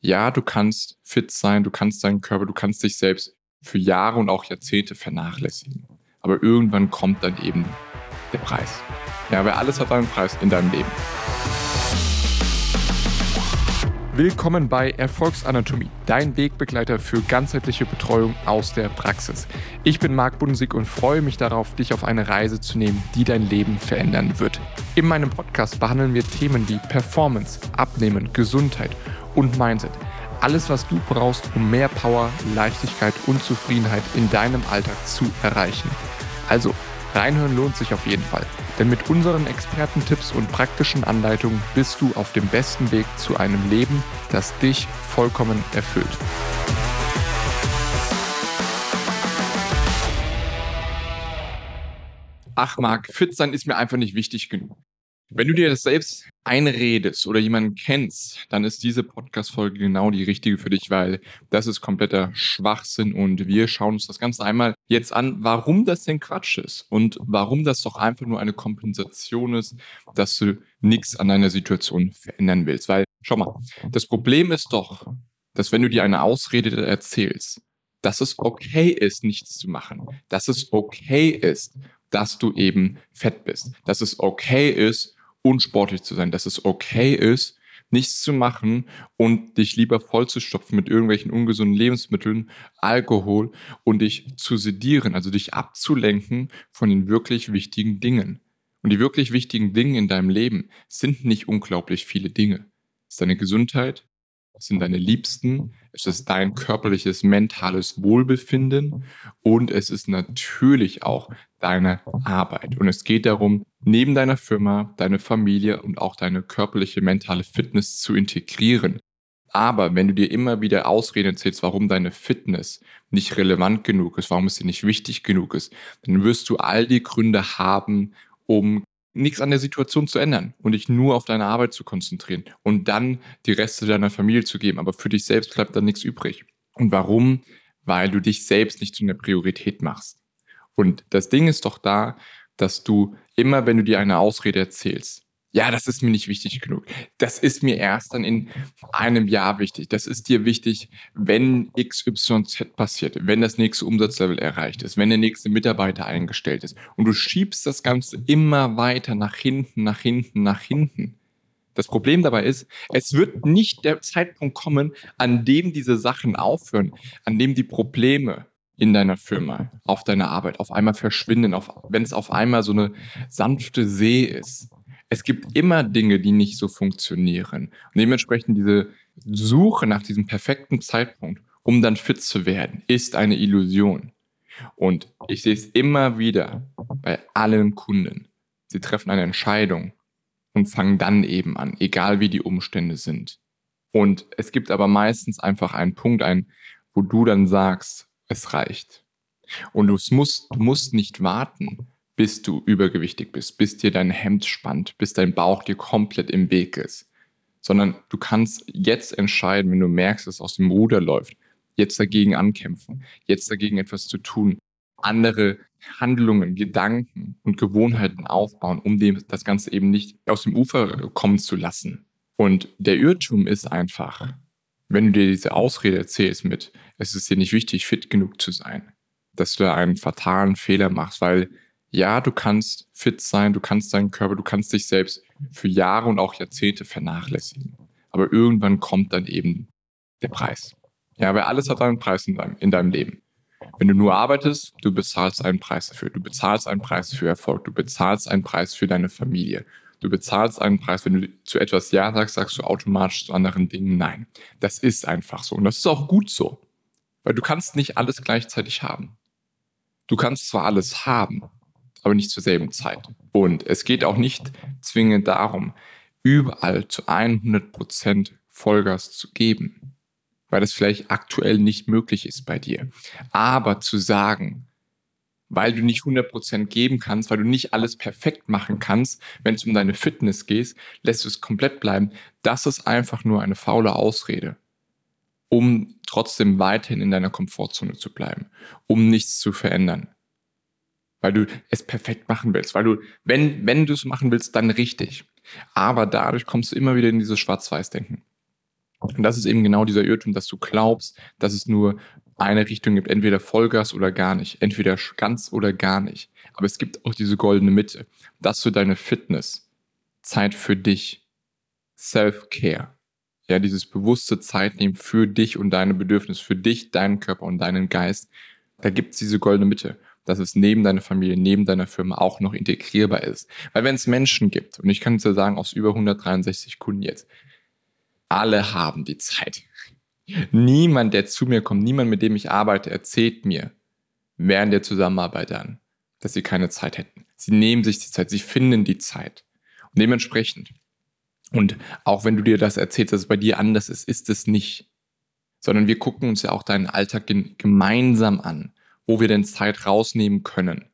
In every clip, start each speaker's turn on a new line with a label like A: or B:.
A: ja, du kannst fit sein, du kannst deinen Körper, du kannst dich selbst für Jahre und auch Jahrzehnte vernachlässigen. Aber irgendwann kommt dann eben der Preis. Ja, weil alles hat einen Preis in deinem Leben. Willkommen bei Erfolgsanatomie, dein Wegbegleiter für ganzheitliche Betreuung aus der Praxis. Ich bin Marc Bundesig und freue mich darauf, dich auf eine Reise zu nehmen, die dein Leben verändern wird. In meinem Podcast behandeln wir Themen wie Performance, Abnehmen, Gesundheit und Mindset. Alles, was du brauchst, um mehr Power, Leichtigkeit und Zufriedenheit in deinem Alltag zu erreichen. Also, reinhören lohnt sich auf jeden Fall. Denn mit unseren Expertentipps und praktischen Anleitungen bist du auf dem besten Weg zu einem Leben, das dich vollkommen erfüllt. Ach Marc, fit sein ist mir einfach nicht wichtig genug. Wenn du dir das selbst einredest oder jemanden kennst, dann ist diese Podcast-Folge genau die richtige für dich, weil das ist kompletter Schwachsinn und wir schauen uns das Ganze einmal jetzt an, warum das denn Quatsch ist und warum das doch einfach nur eine Kompensation ist, dass du nichts an deiner Situation verändern willst. Weil, schau mal, das Problem ist doch, dass wenn du dir eine Ausrede erzählst, dass es okay ist, nichts zu machen, dass es okay ist, dass du eben fett bist, dass es okay ist, unsportlich zu sein, dass es okay ist, nichts zu machen und dich lieber vollzustopfen mit irgendwelchen ungesunden Lebensmitteln, Alkohol und dich zu sedieren, also dich abzulenken von den wirklich wichtigen Dingen. Und die wirklich wichtigen Dinge in deinem Leben sind nicht unglaublich viele Dinge. Es ist deine Gesundheit, es sind deine Liebsten, es ist dein körperliches, mentales Wohlbefinden und es ist natürlich auch deine Arbeit. Und es geht darum, neben deiner Firma, deine Familie und auch deine körperliche, mentale Fitness zu integrieren. Aber wenn du dir immer wieder Ausreden erzählst, warum deine Fitness nicht relevant genug ist, warum es dir nicht wichtig genug ist, dann wirst du all die Gründe haben, um nichts an der Situation zu ändern und dich nur auf deine Arbeit zu konzentrieren und dann die Reste deiner Familie zu geben. Aber für dich selbst bleibt dann nichts übrig. Und warum? Weil du dich selbst nicht zu einer Priorität machst. Und das Ding ist doch da, dass du immer, wenn du dir eine Ausrede erzählst, ja, das ist mir nicht wichtig genug. Das ist mir erst dann in einem Jahr wichtig. Das ist dir wichtig, wenn XYZ passiert, wenn das nächste Umsatzlevel erreicht ist, wenn der nächste Mitarbeiter eingestellt ist. Und du schiebst das Ganze immer weiter nach hinten, nach hinten, nach hinten. Das Problem dabei ist, es wird nicht der Zeitpunkt kommen, an dem diese Sachen aufhören, an dem die Probleme in deiner Firma, auf deiner Arbeit auf einmal verschwinden, wenn es auf einmal so eine sanfte See ist es gibt immer Dinge, die nicht so funktionieren. Und dementsprechend diese Suche nach diesem perfekten Zeitpunkt, um dann fit zu werden, ist eine Illusion. Und ich sehe es immer wieder bei allen Kunden. Sie treffen eine Entscheidung und fangen dann eben an, egal wie die Umstände sind. Und es gibt aber meistens einfach einen Punkt ein, wo du dann sagst, es reicht. Und du musst, du musst nicht warten, bis du übergewichtig bist, bis dir dein Hemd spannt, bis dein Bauch dir komplett im Weg ist. Sondern du kannst jetzt entscheiden, wenn du merkst, dass es aus dem Ruder läuft, jetzt dagegen ankämpfen, jetzt dagegen etwas zu tun, andere Handlungen, Gedanken und Gewohnheiten aufbauen, um dem das Ganze eben nicht aus dem Ufer kommen zu lassen. Und der Irrtum ist einfach, wenn du dir diese Ausrede erzählst mit, es ist dir nicht wichtig, fit genug zu sein, dass du da einen fatalen Fehler machst, weil ja, du kannst fit sein, du kannst deinen Körper, du kannst dich selbst für Jahre und auch Jahrzehnte vernachlässigen. Aber irgendwann kommt dann eben der Preis. Ja, weil alles hat einen Preis in deinem, in deinem Leben. Wenn du nur arbeitest, du bezahlst einen Preis dafür. Du bezahlst einen Preis für Erfolg. Du bezahlst einen Preis für deine Familie. Du bezahlst einen Preis, wenn du zu etwas Ja sagst, sagst du automatisch zu anderen Dingen Nein. Das ist einfach so. Und das ist auch gut so. Weil du kannst nicht alles gleichzeitig haben. Du kannst zwar alles haben, aber nicht zur selben Zeit. Und es geht auch nicht zwingend darum, überall zu 100% Vollgas zu geben, weil das vielleicht aktuell nicht möglich ist bei dir. Aber zu sagen, weil du nicht 100% geben kannst, weil du nicht alles perfekt machen kannst, wenn es um deine Fitness geht, lässt du es komplett bleiben. Das ist einfach nur eine faule Ausrede, um trotzdem weiterhin in deiner Komfortzone zu bleiben, um nichts zu verändern weil du es perfekt machen willst, weil du, wenn, wenn du es machen willst, dann richtig. Aber dadurch kommst du immer wieder in dieses Schwarz-Weiß-Denken. Und das ist eben genau dieser Irrtum, dass du glaubst, dass es nur eine Richtung gibt, entweder Vollgas oder gar nicht, entweder ganz oder gar nicht. Aber es gibt auch diese goldene Mitte, dass du deine Fitness, Zeit für dich, Self-Care, ja, dieses bewusste Zeit nehmen für dich und deine Bedürfnisse, für dich, deinen Körper und deinen Geist, da gibt es diese goldene Mitte, dass es neben deiner Familie, neben deiner Firma auch noch integrierbar ist. Weil wenn es Menschen gibt, und ich kann es ja sagen, aus über 163 Kunden jetzt, alle haben die Zeit. Niemand, der zu mir kommt, niemand, mit dem ich arbeite, erzählt mir während der Zusammenarbeit an, dass sie keine Zeit hätten. Sie nehmen sich die Zeit, sie finden die Zeit. Und dementsprechend, und auch wenn du dir das erzählst, dass es bei dir anders ist, ist es nicht. Sondern wir gucken uns ja auch deinen Alltag gemeinsam an, wo wir denn Zeit rausnehmen können.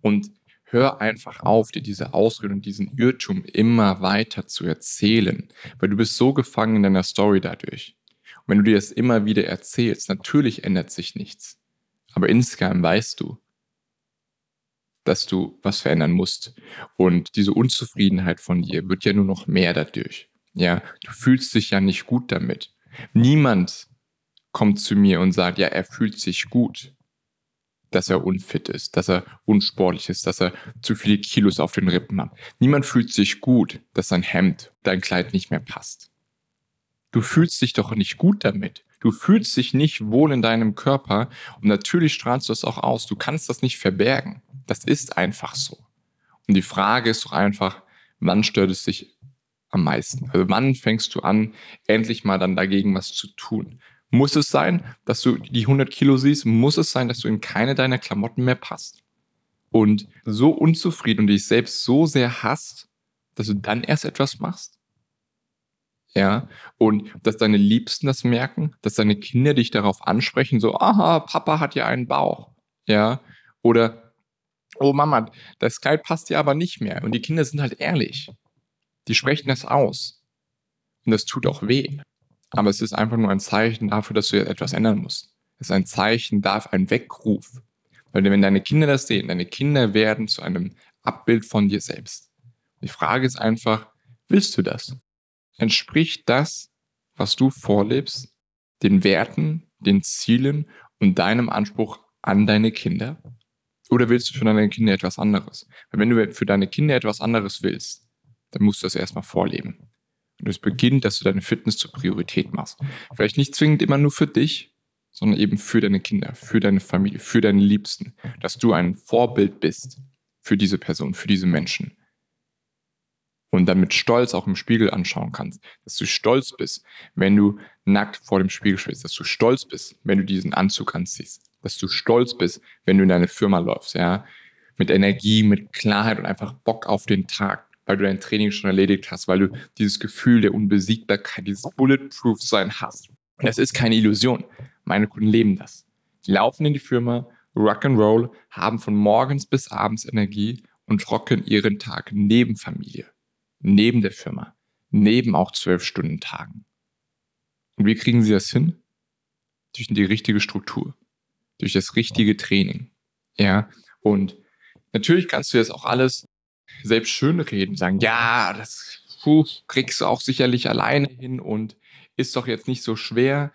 A: Und hör einfach auf, dir diese Ausrede und diesen Irrtum immer weiter zu erzählen, weil du bist so gefangen in deiner Story dadurch. Und wenn du dir das immer wieder erzählst, natürlich ändert sich nichts. Aber insgeheim weißt du, dass du was verändern musst. Und diese Unzufriedenheit von dir wird ja nur noch mehr dadurch. Ja, du fühlst dich ja nicht gut damit. Niemand kommt zu mir und sagt, ja, er fühlt sich gut dass er unfit ist, dass er unsportlich ist, dass er zu viele Kilos auf den Rippen hat. Niemand fühlt sich gut, dass sein Hemd, dein Kleid nicht mehr passt. Du fühlst dich doch nicht gut damit. Du fühlst dich nicht wohl in deinem Körper und natürlich strahlst du es auch aus. Du kannst das nicht verbergen. Das ist einfach so. Und die Frage ist doch einfach, wann stört es dich am meisten? Also wann fängst du an, endlich mal dann dagegen was zu tun? Muss es sein, dass du die 100 Kilo siehst? Muss es sein, dass du in keine deiner Klamotten mehr passt? Und so unzufrieden und dich selbst so sehr hasst, dass du dann erst etwas machst? Ja, und dass deine Liebsten das merken, dass deine Kinder dich darauf ansprechen, so, aha, Papa hat ja einen Bauch. Ja, oder, oh Mama, das Kleid passt dir aber nicht mehr. Und die Kinder sind halt ehrlich. Die sprechen das aus. Und das tut auch weh. Aber es ist einfach nur ein Zeichen dafür, dass du jetzt etwas ändern musst. Es ist ein Zeichen, darf ein Weckruf. Weil wenn deine Kinder das sehen, deine Kinder werden zu einem Abbild von dir selbst. Die Frage ist einfach, willst du das? Entspricht das, was du vorlebst, den Werten, den Zielen und deinem Anspruch an deine Kinder? Oder willst du für deine Kinder etwas anderes? Weil wenn du für deine Kinder etwas anderes willst, dann musst du das erstmal vorleben. Und es beginnt, dass du deine Fitness zur Priorität machst. Vielleicht nicht zwingend immer nur für dich, sondern eben für deine Kinder, für deine Familie, für deine Liebsten. Dass du ein Vorbild bist für diese Person, für diese Menschen. Und dann mit Stolz auch im Spiegel anschauen kannst. Dass du stolz bist, wenn du nackt vor dem Spiegel stehst. Dass du stolz bist, wenn du diesen Anzug anziehst. Dass du stolz bist, wenn du in deine Firma läufst, ja. Mit Energie, mit Klarheit und einfach Bock auf den Tag weil du dein Training schon erledigt hast, weil du dieses Gefühl der Unbesiegbarkeit, dieses Bulletproof-Sein hast. Und das ist keine Illusion. Meine Kunden leben das. Die laufen in die Firma, Rock'n'Roll, haben von morgens bis abends Energie und rocken ihren Tag neben Familie, neben der Firma, neben auch zwölf Stunden Tagen. Und wie kriegen sie das hin? Durch die richtige Struktur, durch das richtige Training. Ja, und natürlich kannst du das auch alles selbst schönreden, sagen, ja, das puh, kriegst du auch sicherlich alleine hin und ist doch jetzt nicht so schwer.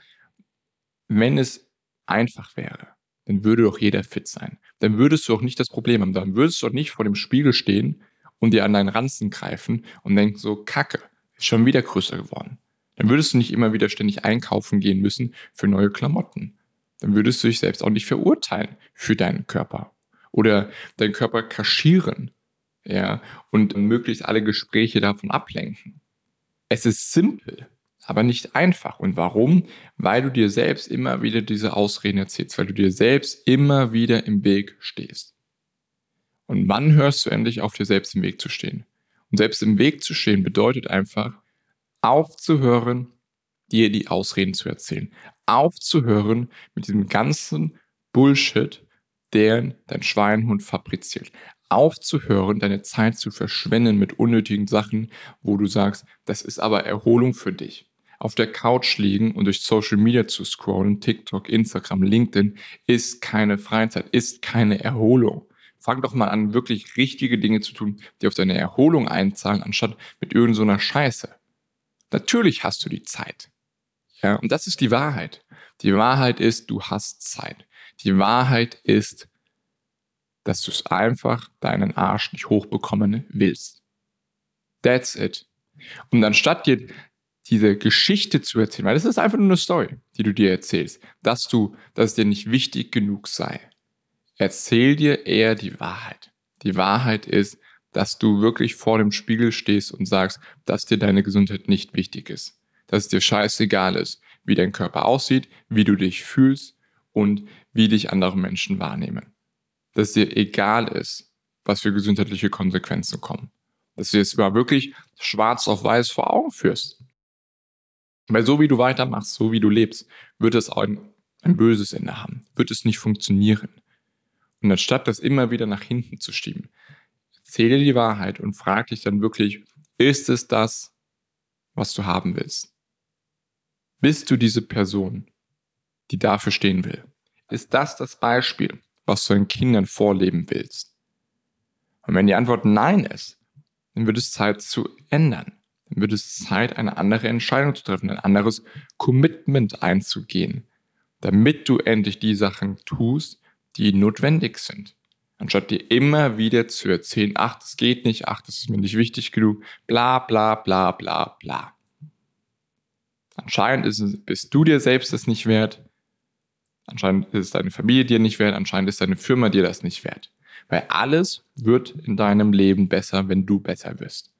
A: Wenn es einfach wäre, dann würde doch jeder fit sein. Dann würdest du auch nicht das Problem haben. Dann würdest du doch nicht vor dem Spiegel stehen und dir an deinen Ranzen greifen und denken so, Kacke, ist schon wieder größer geworden. Dann würdest du nicht immer wieder ständig einkaufen gehen müssen für neue Klamotten. Dann würdest du dich selbst auch nicht verurteilen für deinen Körper. Oder deinen Körper kaschieren ja, und möglichst alle Gespräche davon ablenken. Es ist simpel, aber nicht einfach. Und warum? Weil du dir selbst immer wieder diese Ausreden erzählst, weil du dir selbst immer wieder im Weg stehst. Und wann hörst du endlich auf, dir selbst im Weg zu stehen? Und selbst im Weg zu stehen bedeutet einfach, aufzuhören, dir die Ausreden zu erzählen. Aufzuhören mit diesem ganzen Bullshit, den dein Schweinhund fabriziert aufzuhören, deine Zeit zu verschwenden mit unnötigen Sachen, wo du sagst, das ist aber Erholung für dich. Auf der Couch liegen und durch Social Media zu scrollen, TikTok, Instagram, LinkedIn, ist keine Freizeit, ist keine Erholung. Fang doch mal an, wirklich richtige Dinge zu tun, die auf deine Erholung einzahlen, anstatt mit irgendeiner so Scheiße. Natürlich hast du die Zeit. Ja, und das ist die Wahrheit. Die Wahrheit ist, du hast Zeit. Die Wahrheit ist, dass du es einfach deinen Arsch nicht hochbekommen willst. That's it. Und anstatt dir diese Geschichte zu erzählen, weil das ist einfach nur eine Story, die du dir erzählst, dass du, dass es dir nicht wichtig genug sei. Erzähl dir eher die Wahrheit. Die Wahrheit ist, dass du wirklich vor dem Spiegel stehst und sagst, dass dir deine Gesundheit nicht wichtig ist. Dass es dir scheißegal ist, wie dein Körper aussieht, wie du dich fühlst und wie dich andere Menschen wahrnehmen. Dass es dir egal ist, was für gesundheitliche Konsequenzen kommen. Dass du jetzt mal wirklich schwarz auf weiß vor Augen führst. Weil so wie du weitermachst, so wie du lebst, wird es ein, ein böses Ende haben. Wird es nicht funktionieren. Und anstatt das immer wieder nach hinten zu schieben, erzähl dir die Wahrheit und frag dich dann wirklich, ist es das, was du haben willst? Bist du diese Person, die dafür stehen will? Ist das das Beispiel, was du deinen Kindern vorleben willst? Und wenn die Antwort Nein ist, dann wird es Zeit zu ändern. Dann wird es Zeit, eine andere Entscheidung zu treffen, ein anderes Commitment einzugehen, damit du endlich die Sachen tust, die notwendig sind. Anstatt dir immer wieder zu erzählen, ach, das geht nicht, ach, das ist mir nicht wichtig genug, bla bla bla bla bla. Anscheinend ist bist du dir selbst das nicht wert, anscheinend ist deine Familie dir nicht wert, anscheinend ist deine Firma dir das nicht wert. Weil alles wird in deinem Leben besser, wenn du besser wirst.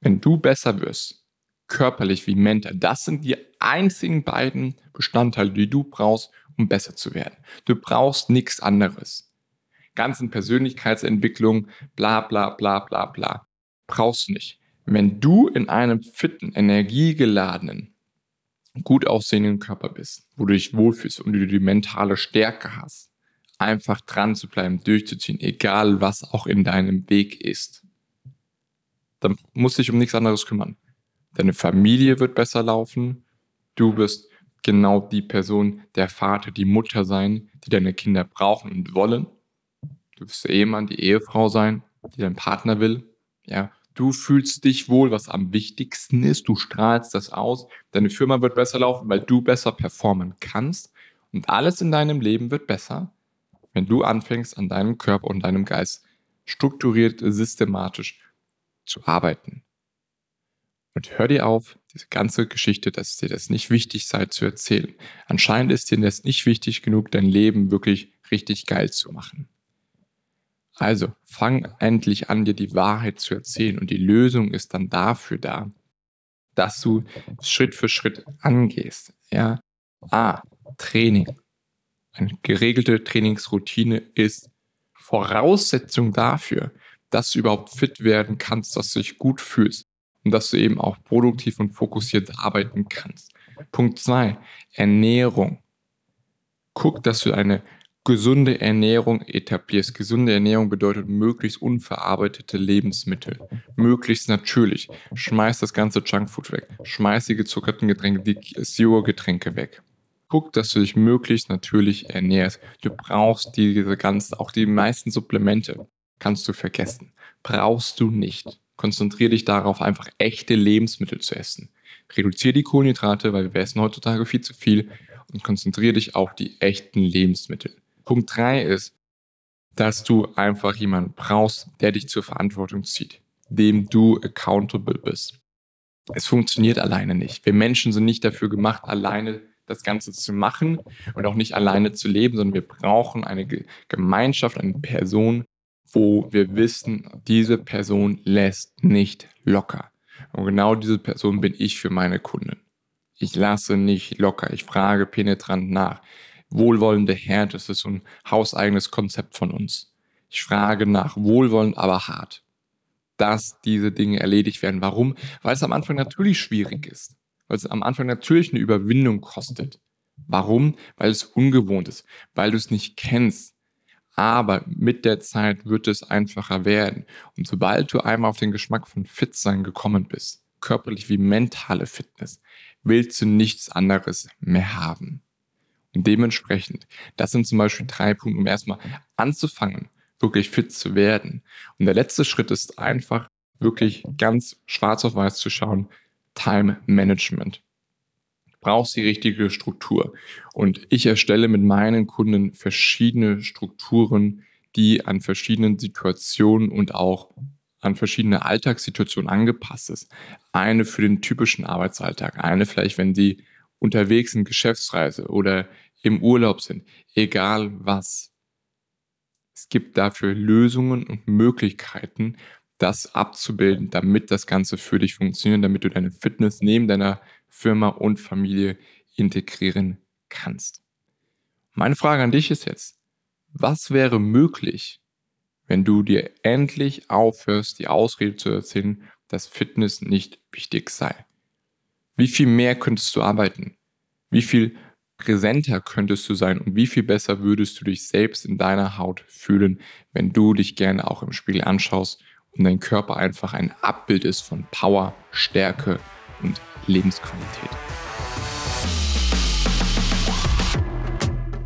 A: Wenn du besser wirst, körperlich wie mental, das sind die einzigen beiden Bestandteile, die du brauchst, um besser zu werden. Du brauchst nichts anderes. Ganzen Persönlichkeitsentwicklung, bla bla bla bla bla. Brauchst du nicht. Wenn du in einem fitten, energiegeladenen, gut aussehenden Körper bist, wo du dich wohlfühlst und du die mentale Stärke hast, einfach dran zu bleiben, durchzuziehen, egal was auch in deinem Weg ist, dann musst du dich um nichts anderes kümmern. Deine Familie wird besser laufen, du wirst genau die Person, der Vater, die Mutter sein, die deine Kinder brauchen und wollen. Du wirst der Ehemann, die Ehefrau sein, die dein Partner will. Ja, du fühlst dich wohl, was am wichtigsten ist. Du strahlst das aus. Deine Firma wird besser laufen, weil du besser performen kannst. Und alles in deinem Leben wird besser, wenn du anfängst, an deinem Körper und deinem Geist strukturiert, systematisch zu arbeiten. Und hör dir auf, diese ganze Geschichte, dass dir das nicht wichtig sei zu erzählen. Anscheinend ist dir das nicht wichtig genug, dein Leben wirklich richtig geil zu machen. Also fang endlich an, dir die Wahrheit zu erzählen und die Lösung ist dann dafür da, dass du Schritt für Schritt angehst. Ja, A, Training. Eine geregelte Trainingsroutine ist Voraussetzung dafür, dass du überhaupt fit werden kannst, dass du dich gut fühlst und dass du eben auch produktiv und fokussiert arbeiten kannst. Punkt 2, Ernährung. Guck, dass du eine gesunde Ernährung etablierst. Gesunde Ernährung bedeutet möglichst unverarbeitete Lebensmittel, möglichst natürlich. Schmeiß das ganze Junkfood weg, schmeiß die gezuckerten Getränke, die Zero-Getränke weg. Guck, dass du dich möglichst natürlich ernährst. Du brauchst diese ganzen, auch die meisten Supplemente kannst du vergessen. Brauchst du nicht. Konzentriere dich darauf, einfach echte Lebensmittel zu essen. Reduziere die Kohlenhydrate, weil wir essen heutzutage viel zu viel und konzentriere dich auf die echten Lebensmittel. Punkt 3 ist, dass du einfach jemanden brauchst, der dich zur Verantwortung zieht, dem du accountable bist. Es funktioniert alleine nicht. Wir Menschen sind nicht dafür gemacht, alleine das Ganze zu machen und auch nicht alleine zu leben, sondern wir brauchen eine Gemeinschaft, eine Person, wo wir wissen, diese Person lässt nicht locker. Und genau diese Person bin ich für meine Kunden. Ich lasse nicht locker. Ich frage penetrant nach. Wohlwollende Härte, das ist so ein hauseigenes Konzept von uns. Ich frage nach, wohlwollend, aber hart, dass diese Dinge erledigt werden. Warum? Weil es am Anfang natürlich schwierig ist. Weil es am Anfang natürlich eine Überwindung kostet. Warum? Weil es ungewohnt ist. Weil du es nicht kennst aber mit der Zeit wird es einfacher werden. Und sobald du einmal auf den Geschmack von Fitsein gekommen bist, körperlich wie mentale Fitness, willst du nichts anderes mehr haben. Und dementsprechend, das sind zum Beispiel drei Punkte, um erstmal anzufangen, wirklich fit zu werden. Und der letzte Schritt ist einfach wirklich ganz schwarz auf weiß zu schauen, Time Management. Brauchst die richtige Struktur. Und ich erstelle mit meinen Kunden verschiedene Strukturen, die an verschiedenen Situationen und auch an verschiedene Alltagssituationen angepasst ist. Eine für den typischen Arbeitsalltag, eine vielleicht, wenn sie unterwegs sind, Geschäftsreise oder im Urlaub sind, egal was. Es gibt dafür Lösungen und Möglichkeiten, das abzubilden, damit das Ganze für dich funktioniert, damit du deine Fitness neben deiner Firma und Familie integrieren kannst. Meine Frage an dich ist jetzt, was wäre möglich, wenn du dir endlich aufhörst, die Ausrede zu erzählen, dass Fitness nicht wichtig sei? Wie viel mehr könntest du arbeiten? Wie viel präsenter könntest du sein und wie viel besser würdest du dich selbst in deiner Haut fühlen, wenn du dich gerne auch im Spiegel anschaust und dein Körper einfach ein Abbild ist von Power, Stärke und Lebensqualität.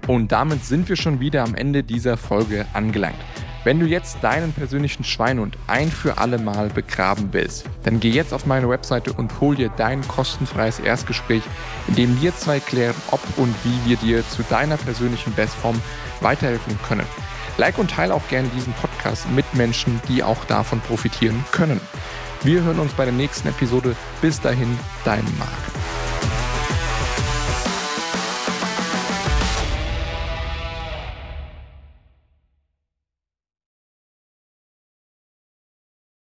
A: Und damit sind wir schon wieder am Ende dieser Folge angelangt. Wenn du jetzt deinen persönlichen Schweinhund ein für alle Mal begraben willst, dann geh jetzt auf meine Webseite und hol dir dein kostenfreies Erstgespräch, in dem wir zwei klären, ob und wie wir dir zu deiner persönlichen Bestform weiterhelfen können. Like und teile auch gerne diesen Podcast mit Menschen, die auch davon profitieren können. Wir hören uns bei der nächsten Episode. Bis dahin, dein Marc.